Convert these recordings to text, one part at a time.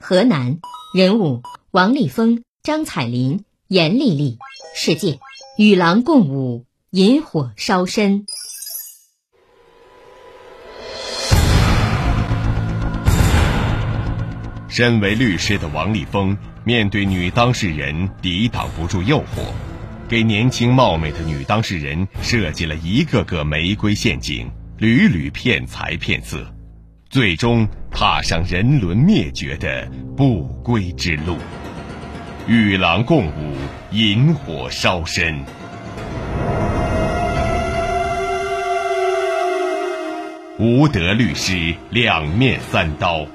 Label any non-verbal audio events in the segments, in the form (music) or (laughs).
河南，人物王立峰、张彩林、严丽丽，事件。与狼共舞，引火烧身。身为律师的王立峰，面对女当事人，抵挡不住诱惑，给年轻貌美的女当事人设计了一个个玫瑰陷阱，屡屡骗财骗色，最终踏上人伦灭绝的不归之路。与狼共舞，引火烧身。吴德律师两面三刀。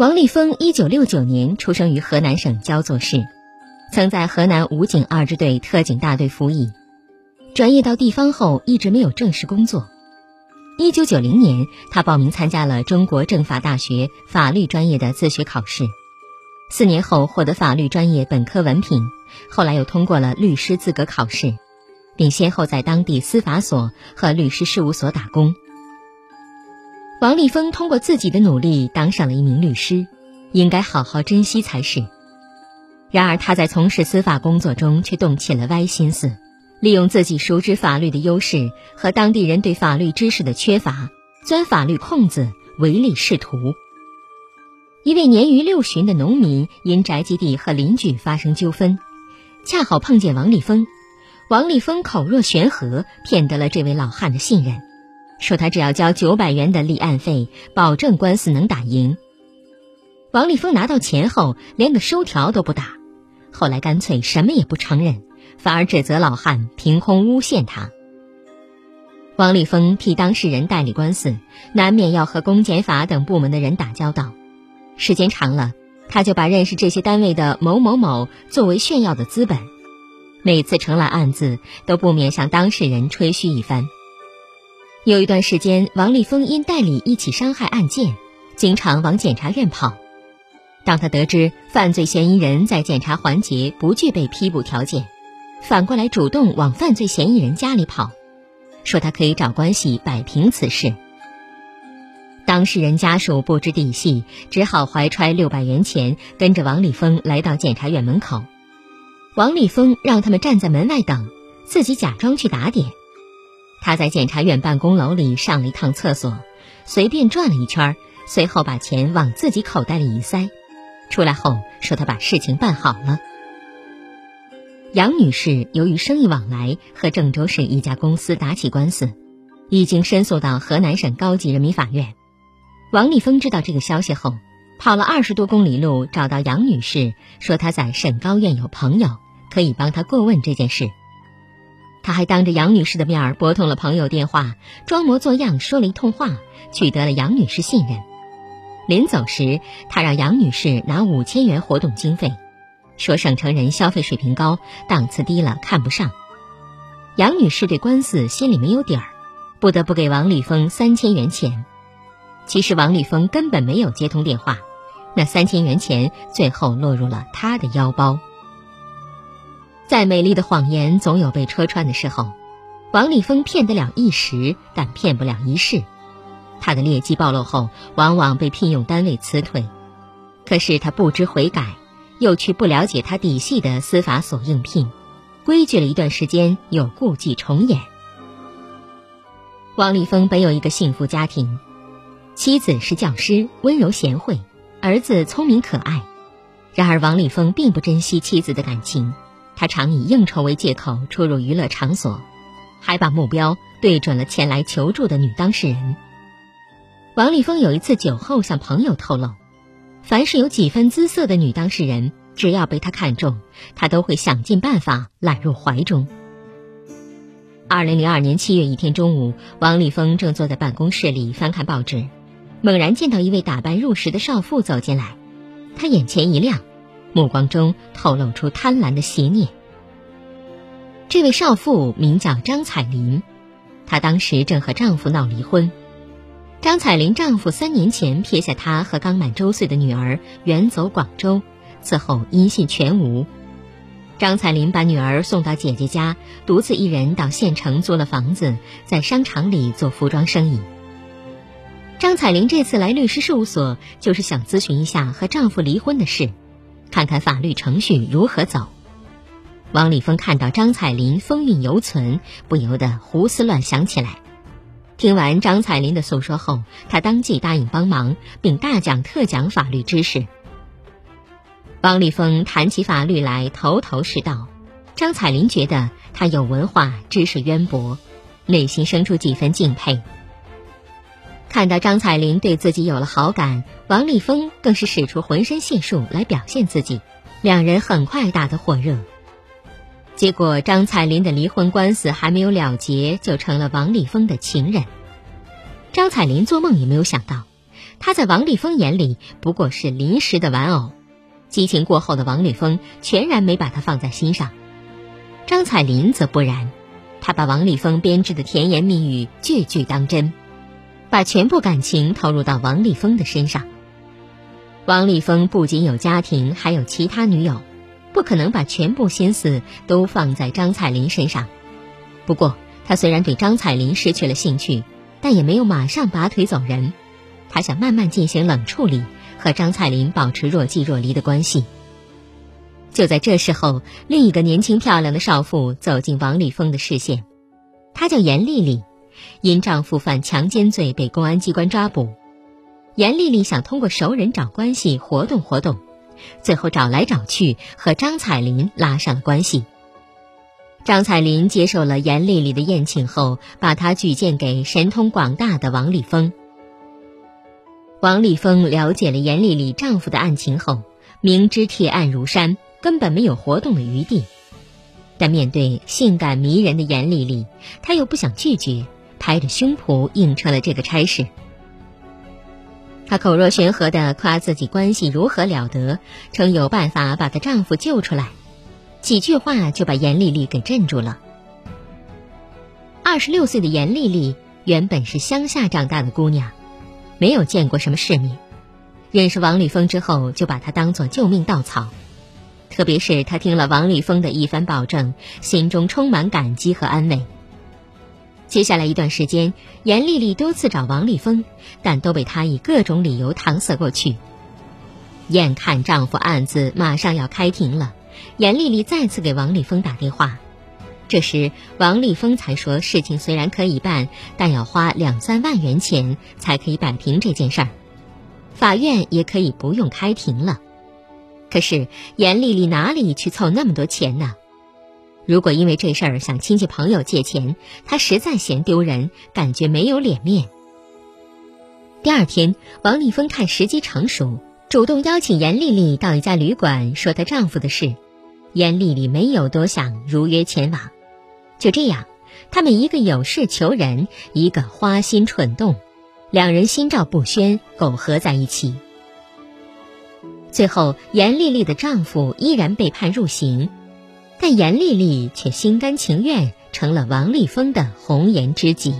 王立峰，一九六九年出生于河南省焦作市，曾在河南武警二支队特警大队服役。转业到地方后，一直没有正式工作。一九九零年，他报名参加了中国政法大学法律专业的自学考试，四年后获得法律专业本科文凭。后来又通过了律师资格考试，并先后在当地司法所和律师事务所打工。王立峰通过自己的努力当上了一名律师，应该好好珍惜才是。然而他在从事司法工作中却动起了歪心思。利用自己熟知法律的优势和当地人对法律知识的缺乏，钻法律空子，唯利是图。一位年逾六旬的农民因宅基地和邻居发生纠纷，恰好碰见王立峰。王立峰口若悬河，骗得了这位老汉的信任，说他只要交九百元的立案费，保证官司能打赢。王立峰拿到钱后，连个收条都不打，后来干脆什么也不承认。反而指责老汉凭空诬陷他。王立峰替当事人代理官司，难免要和公检法等部门的人打交道。时间长了，他就把认识这些单位的某某某作为炫耀的资本。每次成了案子，都不免向当事人吹嘘一番。有一段时间，王立峰因代理一起伤害案件，经常往检察院跑。当他得知犯罪嫌疑人在检查环节不具备批捕条件，反过来主动往犯罪嫌疑人家里跑，说他可以找关系摆平此事。当事人家属不知底细，只好怀揣六百元钱，跟着王立峰来到检察院门口。王立峰让他们站在门外等，自己假装去打点。他在检察院办公楼里上了一趟厕所，随便转了一圈，随后把钱往自己口袋里一塞，出来后说他把事情办好了。杨女士由于生意往来和郑州市一家公司打起官司，已经申诉到河南省高级人民法院。王立峰知道这个消息后，跑了二十多公里路找到杨女士，说他在省高院有朋友，可以帮他过问这件事。他还当着杨女士的面拨通了朋友电话，装模作样说了一通话，取得了杨女士信任。临走时，他让杨女士拿五千元活动经费。说省城人消费水平高，档次低了看不上。杨女士对官司心里没有底儿，不得不给王立峰三千元钱。其实王立峰根本没有接通电话，那三千元钱最后落入了他的腰包。再美丽的谎言总有被戳穿的时候，王立峰骗得了一时，但骗不了一世。他的劣迹暴露后，往往被聘用单位辞退，可是他不知悔改。又去不了解他底细的司法所应聘，规矩了一段时间，又故伎重演。王立峰本有一个幸福家庭，妻子是教师，温柔贤惠，儿子聪明可爱。然而，王立峰并不珍惜妻子的感情，他常以应酬为借口出入娱乐场所，还把目标对准了前来求助的女当事人。王立峰有一次酒后向朋友透露，凡是有几分姿色的女当事人，只要被他看中，他都会想尽办法揽入怀中。二零零二年七月一天中午，王立峰正坐在办公室里翻看报纸，猛然见到一位打扮入时的少妇走进来，他眼前一亮，目光中透露出贪婪的邪念。这位少妇名叫张彩林，她当时正和丈夫闹离婚。张彩林丈夫三年前撇下她和刚满周岁的女儿远走广州，此后音信全无。张彩林把女儿送到姐姐家，独自一人到县城租了房子，在商场里做服装生意。张彩玲这次来律师事务所，就是想咨询一下和丈夫离婚的事，看看法律程序如何走。王立峰看到张彩林风韵犹存，不由得胡思乱想起来。听完张彩林的诉说后，他当即答应帮忙，并大讲特讲法律知识。王立峰谈起法律来头头是道，张彩玲觉得他有文化、知识渊博，内心生出几分敬佩。看到张彩玲对自己有了好感，王立峰更是使出浑身解数来表现自己，两人很快打得火热。结果，张彩玲的离婚官司还没有了结，就成了王立峰的情人。张彩玲做梦也没有想到，他在王立峰眼里不过是临时的玩偶。激情过后的王立峰全然没把他放在心上，张彩林则不然，他把王立峰编织的甜言蜜语句句当真，把全部感情投入到王立峰的身上。王立峰不仅有家庭，还有其他女友，不可能把全部心思都放在张彩林身上。不过，他虽然对张彩林失去了兴趣，但也没有马上拔腿走人，他想慢慢进行冷处理。和张彩玲保持若即若离的关系。就在这时候，另一个年轻漂亮的少妇走进王立峰的视线，她叫严丽丽，因丈夫犯强奸罪被公安机关抓捕。严丽丽想通过熟人找关系活动活动，最后找来找去和张彩玲拉上了关系。张彩玲接受了严丽丽的宴请后，把她举荐给神通广大的王立峰。王立峰了解了严丽丽丈夫的案情后，明知铁案如山，根本没有活动的余地。但面对性感迷人的严丽丽，他又不想拒绝，拍着胸脯应承了这个差事。她口若悬河的夸自己关系如何了得，称有办法把她丈夫救出来，几句话就把严丽丽给镇住了。二十六岁的严丽丽原本是乡下长大的姑娘。没有见过什么世面，认识王立峰之后，就把他当做救命稻草。特别是他听了王立峰的一番保证，心中充满感激和安慰。接下来一段时间，严丽丽多次找王立峰，但都被他以各种理由搪塞过去。眼看丈夫案子马上要开庭了，严丽丽再次给王立峰打电话。这时，王立峰才说：“事情虽然可以办，但要花两三万元钱才可以摆平这件事儿。法院也可以不用开庭了。可是严丽丽哪里去凑那么多钱呢？如果因为这事儿向亲戚朋友借钱，她实在嫌丢人，感觉没有脸面。第二天，王立峰看时机成熟，主动邀请严丽丽到一家旅馆说她丈夫的事。严丽丽没有多想，如约前往。就这样，他们一个有事求人，一个花心蠢动，两人心照不宣，苟合在一起。最后，严丽丽的丈夫依然被判入刑，但严丽丽却心甘情愿成了王立峰的红颜知己。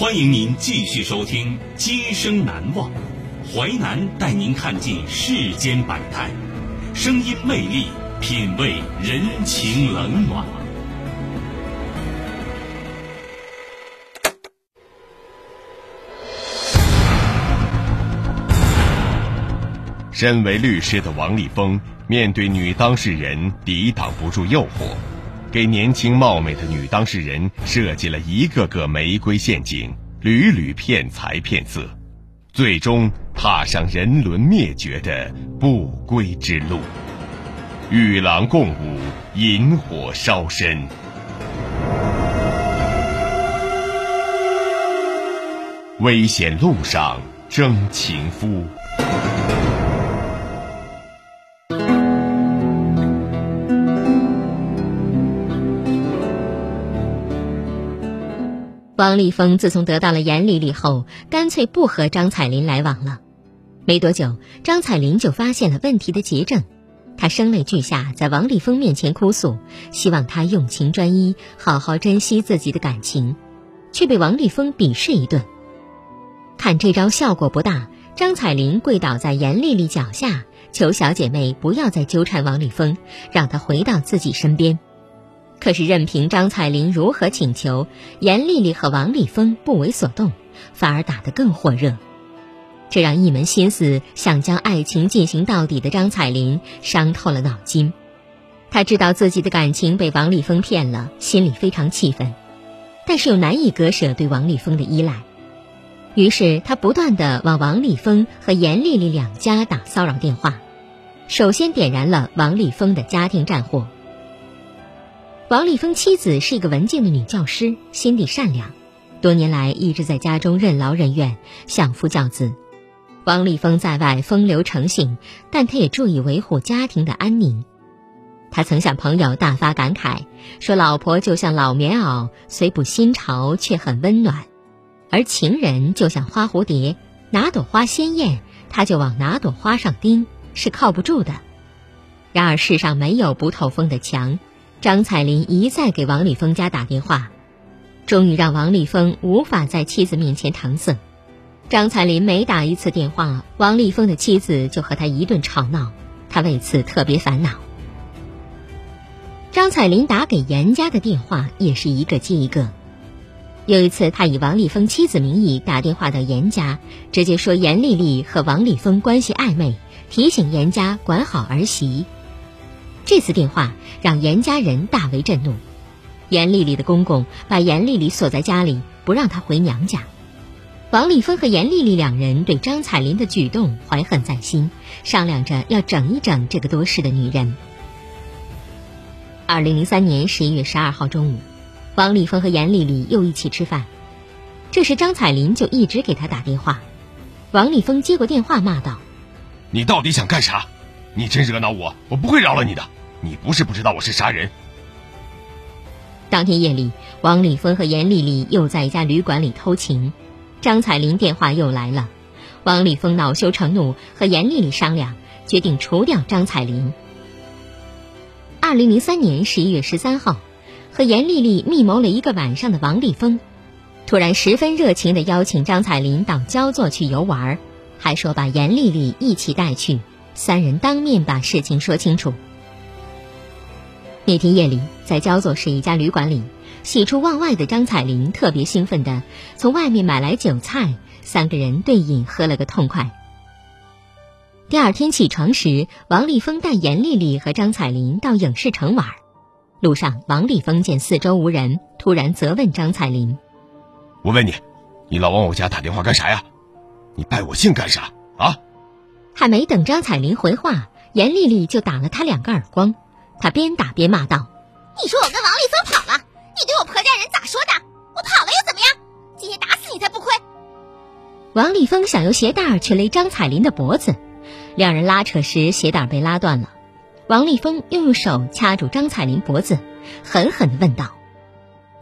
欢迎您继续收听《今生难忘》，淮南带您看尽世间百态，声音魅力，品味人情冷暖。身为律师的王立峰，面对女当事人抵挡不住诱惑，给年轻貌美的女当事人设计了一个个玫瑰陷阱，屡屡骗财骗色，最终踏上人伦灭绝的不归之路。与狼共舞，引火烧身。危险路上争情夫。王立峰自从得到了严丽丽后，干脆不和张彩林来往了。没多久，张彩林就发现了问题的结症，她声泪俱下，在王立峰面前哭诉，希望他用情专一，好好珍惜自己的感情，却被王立峰鄙视一顿。看这招效果不大，张彩林跪倒在严丽丽脚下，求小姐妹不要再纠缠王立峰，让他回到自己身边。可是，任凭张彩玲如何请求，严丽丽和王立峰不为所动，反而打得更火热。这让一门心思想将爱情进行到底的张彩玲伤透了脑筋。她知道自己的感情被王立峰骗了，心里非常气愤，但是又难以割舍对王立峰的依赖。于是，她不断的往王立峰和严丽丽两家打骚扰电话，首先点燃了王立峰的家庭战火。王立峰妻子是一个文静的女教师，心地善良，多年来一直在家中任劳任怨，相夫教子。王立峰在外风流成性，但他也注意维护家庭的安宁。他曾向朋友大发感慨，说：“老婆就像老棉袄，虽不新潮，却很温暖；而情人就像花蝴蝶，哪朵花鲜艳，他就往哪朵花上钉，是靠不住的。”然而世上没有不透风的墙。张彩林一再给王立峰家打电话，终于让王立峰无法在妻子面前搪塞。张彩林每打一次电话，王立峰的妻子就和他一顿吵闹，他为此特别烦恼。张彩林打给严家的电话也是一个接一个。有一次，他以王立峰妻子名义打电话到严家，直接说严丽丽和王立峰关系暧昧，提醒严家管好儿媳。这次电话让严家人大为震怒，严丽丽的公公把严丽丽锁在家里，不让她回娘家。王立峰和严丽丽两人对张彩林的举动怀恨在心，商量着要整一整这个多事的女人。二零零三年十一月十二号中午，王立峰和严丽丽又一起吃饭，这时张彩林就一直给他打电话。王立峰接过电话骂道：“你到底想干啥？”你真惹恼我，我不会饶了你的。你不是不知道我是啥人。当天夜里，王立峰和严丽丽又在一家旅馆里偷情，张彩玲电话又来了。王立峰恼羞成怒，和严丽丽商量，决定除掉张彩玲。二零零三年十一月十三号，和严丽丽密谋了一个晚上的王立峰，突然十分热情地邀请张彩玲到焦作去游玩，还说把严丽丽一起带去。三人当面把事情说清楚。那天夜里，在焦作市一家旅馆里，喜出望外的张彩玲特别兴奋的从外面买来酒菜，三个人对饮喝了个痛快。第二天起床时，王立峰带严丽丽和张彩玲到影视城玩。路上，王立峰见四周无人，突然责问张彩玲：“我问你，你老往我家打电话干啥呀？你拜我姓干啥啊？”还没等张彩玲回话，严丽丽就打了他两个耳光。她边打边骂道：“你说我跟王立峰跑了，你对我婆家人咋说的？我跑了又怎么样？今天打死你才不亏！”王立峰想用鞋带去勒张彩玲的脖子，两人拉扯时鞋带被拉断了。王立峰又用手掐住张彩玲脖子，狠狠地问道：“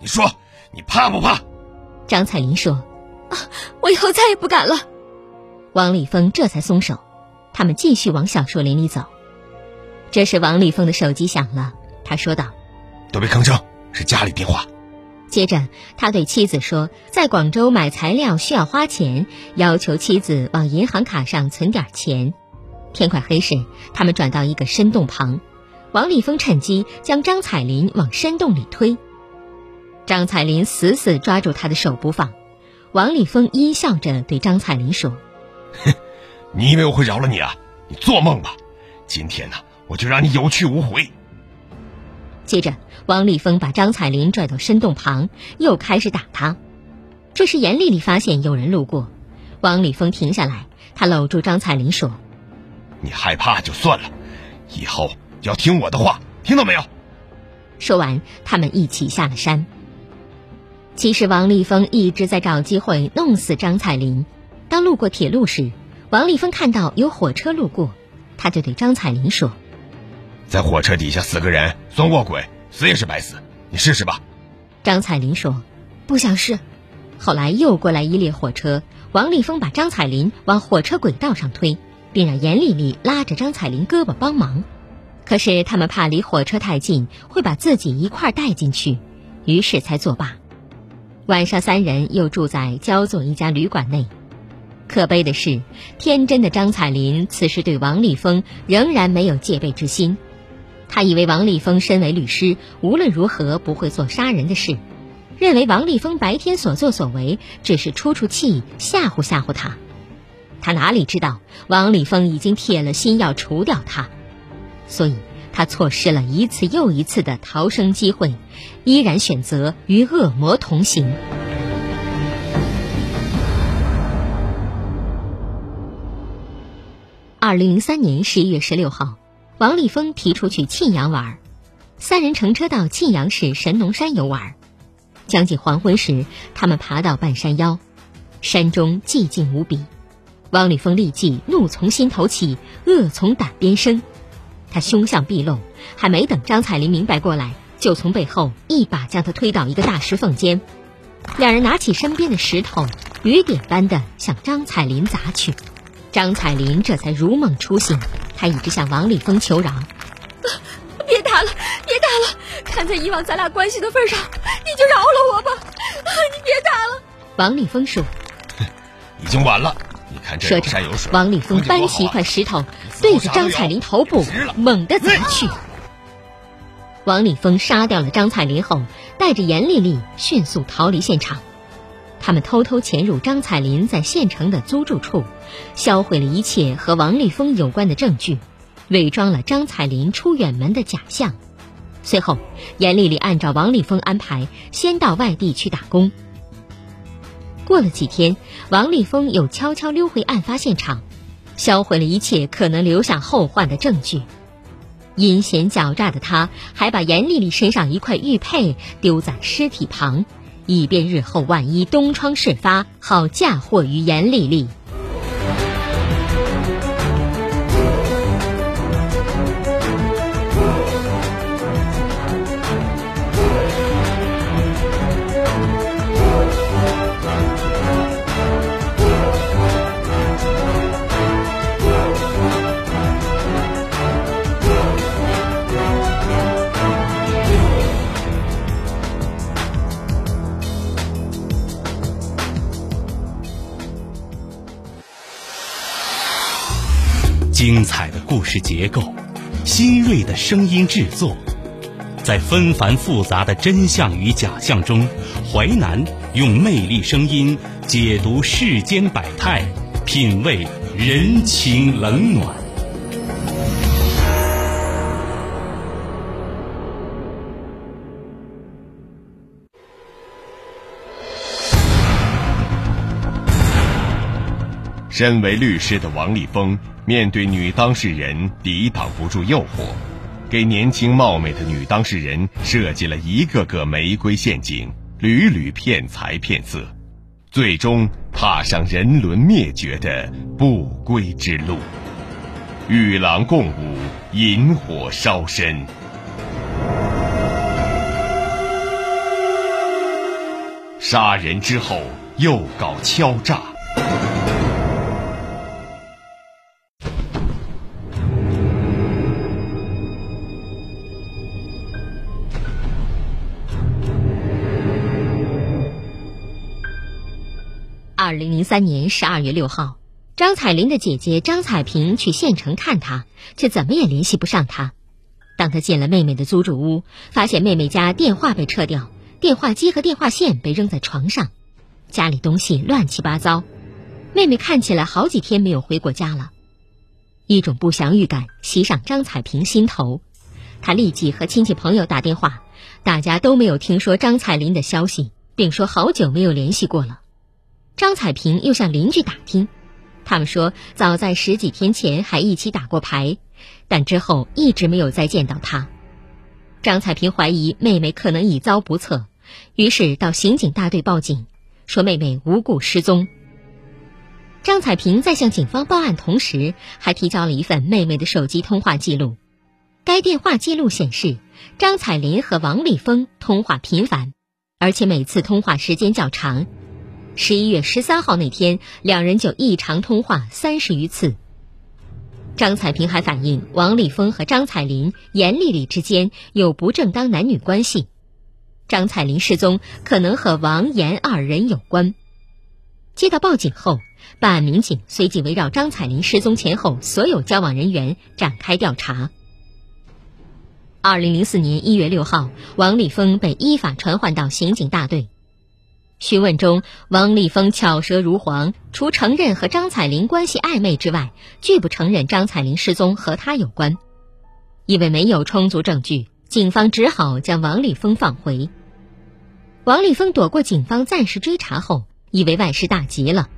你说你怕不怕？”张彩玲说：“啊，我以后再也不敢了。”王立峰这才松手。他们继续往小树林里走。这时，王立峰的手机响了，他说道：“都别吭声，是家里电话。”接着，他对妻子说，在广州买材料需要花钱，要求妻子往银行卡上存点钱。天快黑时，他们转到一个深洞旁，王立峰趁机将张彩林往深洞里推。张彩林死死抓住他的手不放。王立峰阴笑着对张彩林说：“哼，(laughs) 你以为我会饶了你啊？你做梦吧！今天呢，我就让你有去无回。”接着，王立峰把张彩林拽到深洞旁，又开始打他。这时，严丽丽发现有人路过，王立峰停下来，他搂住张彩林说：“你害怕就算了，以后要听我的话，听到没有？”说完，他们一起下了山。其实，王立峰一直在找机会弄死张彩林。当路过铁路时，王立峰看到有火车路过，他就对张彩林说。在火车底下死个人算卧轨，死也是白死。你试试吧。张彩林说：“不想试。”后来又过来一列火车，王立峰把张彩林往火车轨道上推，并让严丽丽拉着张彩林胳膊帮忙。可是他们怕离火车太近会把自己一块带进去，于是才作罢。晚上，三人又住在焦作一家旅馆内。可悲的是，天真的张彩林此时对王立峰仍然没有戒备之心。他以为王立峰身为律师，无论如何不会做杀人的事，认为王立峰白天所作所为只是出出气，吓唬吓唬他。他哪里知道王立峰已经铁了心要除掉他，所以他错失了一次又一次的逃生机会，依然选择与恶魔同行。二零零三年十一月十六号。王立峰提出去沁阳玩，三人乘车到沁阳市神农山游玩。将近黄昏时，他们爬到半山腰，山中寂静无比。王立峰立即怒从心头起，恶从胆边生。他凶相毕露，还没等张彩林明白过来，就从背后一把将他推到一个大石缝间。两人拿起身边的石头，雨点般的向张彩林砸去。张彩林这才如梦初醒。他一直向王立峰求饶：“别打了，别打了！看在以往咱俩关系的份上，你就饶了我吧！啊你别打了。”王立峰说：“ (laughs) 已经晚了，你看这有山有水。”王立峰搬起一块石头，对着张彩玲头部猛地砸去。王立峰杀掉了张彩玲后，带着严丽丽迅速逃离现场。他们偷偷潜入张彩林在县城的租住处，销毁了一切和王立峰有关的证据，伪装了张彩林出远门的假象。随后，严丽丽按照王立峰安排，先到外地去打工。过了几天，王立峰又悄悄溜回案发现场，销毁了一切可能留下后患的证据。阴险狡诈的他，还把严丽丽身上一块玉佩丢在尸体旁。以便日后万一东窗事发，好嫁祸于严丽丽。是结构，新锐的声音制作，在纷繁复杂的真相与假象中，淮南用魅力声音解读世间百态，品味人情冷暖。身为律师的王立峰。面对女当事人抵挡不住诱惑，给年轻貌美的女当事人设计了一个个玫瑰陷阱，屡屡骗财骗色，最终踏上人伦灭绝的不归之路。与狼共舞，引火烧身，杀人之后又搞敲诈。三年十二月六号，张彩玲的姐姐张彩萍去县城看她，却怎么也联系不上她。当她进了妹妹的租住屋，发现妹妹家电话被撤掉，电话机和电话线被扔在床上，家里东西乱七八糟。妹妹看起来好几天没有回过家了，一种不祥预感袭上张彩萍心头。她立即和亲戚朋友打电话，大家都没有听说张彩玲的消息，并说好久没有联系过了。张彩萍又向邻居打听，他们说早在十几天前还一起打过牌，但之后一直没有再见到她。张彩萍怀疑妹妹可能已遭不测，于是到刑警大队报警，说妹妹无故失踪。张彩萍在向警方报案同时，还提交了一份妹妹的手机通话记录。该电话记录显示，张彩林和王立峰通话频繁，而且每次通话时间较长。十一月十三号那天，两人就异常通话三十余次。张彩萍还反映，王立峰和张彩林、严丽丽之间有不正当男女关系。张彩林失踪可能和王严二人有关。接到报警后，办案民警随即围绕张彩林失踪前后所有交往人员展开调查。二零零四年一月六号，王立峰被依法传唤到刑警大队。询问中，王立峰巧舌如簧，除承认和张彩玲关系暧昧之外，拒不承认张彩玲失踪和他有关。因为没有充足证据，警方只好将王立峰放回。王立峰躲过警方暂时追查后。以为万事大吉了，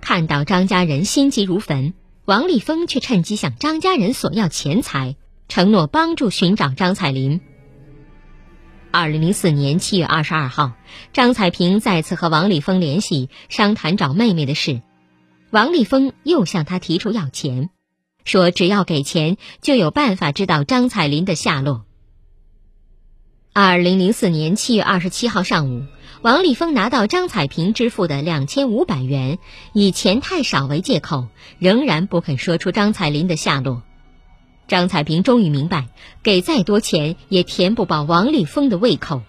看到张家人心急如焚，王立峰却趁机向张家人索要钱财，承诺帮助寻找张彩玲。二零零四年七月二十二号，张彩萍再次和王立峰联系，商谈找妹妹的事。王立峰又向他提出要钱，说只要给钱，就有办法知道张彩林的下落。二零零四年七月二十七号上午。王立峰拿到张彩萍支付的两千五百元，以钱太少为借口，仍然不肯说出张彩林的下落。张彩萍终于明白，给再多钱也填不饱王立峰的胃口，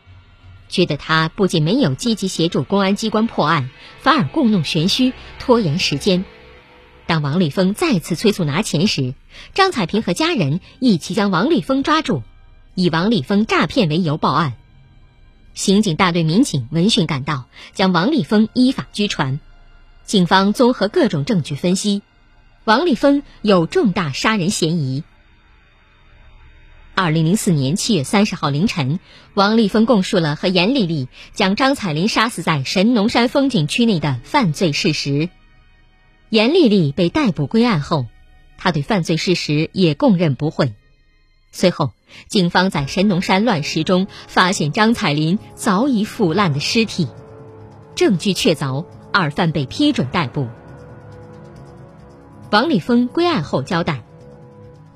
觉得他不仅没有积极协助公安机关破案，反而故弄玄虚，拖延时间。当王立峰再次催促拿钱时，张彩萍和家人一起将王立峰抓住，以王立峰诈骗为由报案。刑警大队民警闻讯赶到，将王立峰依法拘传。警方综合各种证据分析，王立峰有重大杀人嫌疑。二零零四年七月三十号凌晨，王立峰供述了和严丽丽将张彩林杀死在神农山风景区内的犯罪事实。严丽丽被逮捕归案后，她对犯罪事实也供认不讳。随后，警方在神农山乱石中发现张彩林早已腐烂的尸体，证据确凿，二犯被批准逮捕。王立峰归案后交代，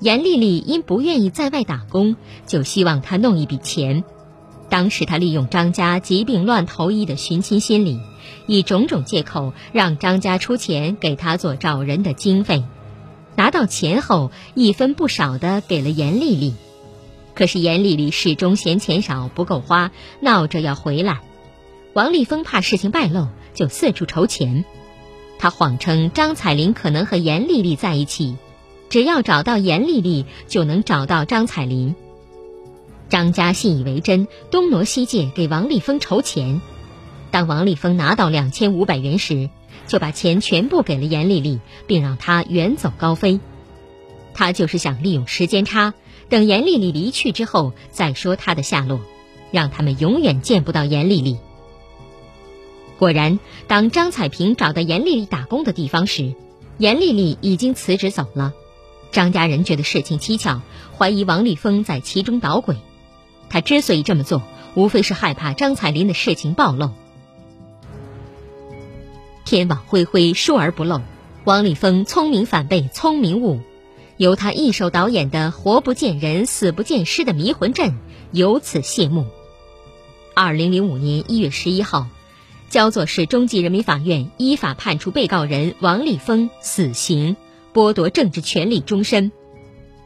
严丽丽因不愿意在外打工，就希望他弄一笔钱。当时他利用张家疾病乱投医的寻亲心理，以种种借口让张家出钱给他做找人的经费。拿到钱后，一分不少的给了严丽丽，可是严丽丽始终嫌钱少不够花，闹着要回来。王立峰怕事情败露，就四处筹钱。他谎称张彩玲可能和严丽丽在一起，只要找到严丽丽，就能找到张彩玲。张家信以为真，东挪西借给王立峰筹钱。当王立峰拿到两千五百元时，就把钱全部给了严丽丽，并让她远走高飞。他就是想利用时间差，等严丽丽离去之后再说她的下落，让他们永远见不到严丽丽。果然，当张彩萍找到严丽丽打工的地方时，严丽丽已经辞职走了。张家人觉得事情蹊跷，怀疑王立峰在其中捣鬼。他之所以这么做，无非是害怕张彩林的事情暴露。天网恢恢，疏而不漏。王立峰聪明反被聪明误，由他一手导演的“活不见人，死不见尸”的迷魂阵由此谢幕。二零零五年一月十一号，焦作市中级人民法院依法判处被告人王立峰死刑，剥夺政治权利终身。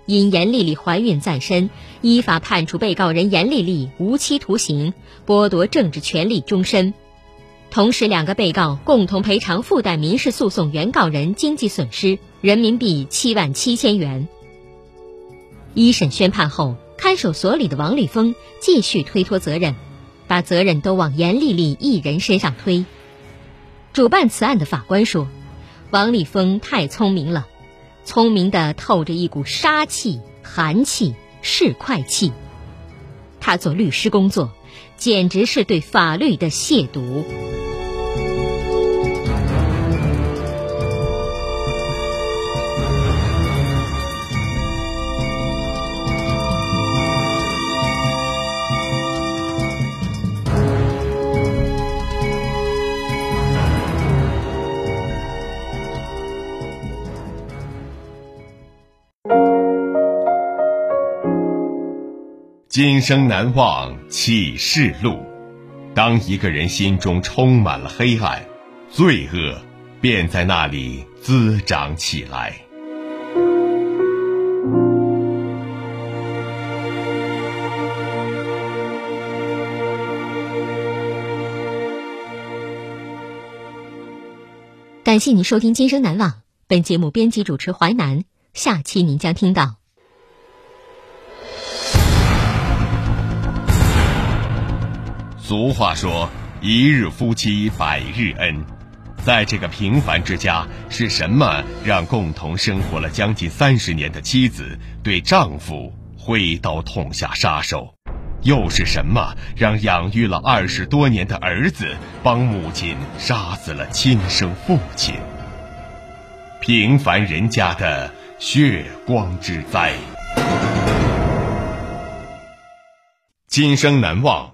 因严丽丽怀孕在身，依法判处被告人严丽丽无期徒刑，剥夺政治权利终身。同时，两个被告共同赔偿附带民事诉讼原告人经济损失人民币七万七千元。一审宣判后，看守所里的王立峰继续推脱责任，把责任都往严丽丽一人身上推。主办此案的法官说：“王立峰太聪明了，聪明的透着一股杀气、寒气、市侩气。他做律师工作，简直是对法律的亵渎。”今生难忘启示录。当一个人心中充满了黑暗，罪恶便在那里滋长起来。感谢您收听《今生难忘》，本节目编辑主持淮南。下期您将听到。俗话说：“一日夫妻百日恩。”在这个平凡之家，是什么让共同生活了将近三十年的妻子对丈夫挥刀痛下杀手？又是什么让养育了二十多年的儿子帮母亲杀死了亲生父亲？平凡人家的血光之灾，今生难忘。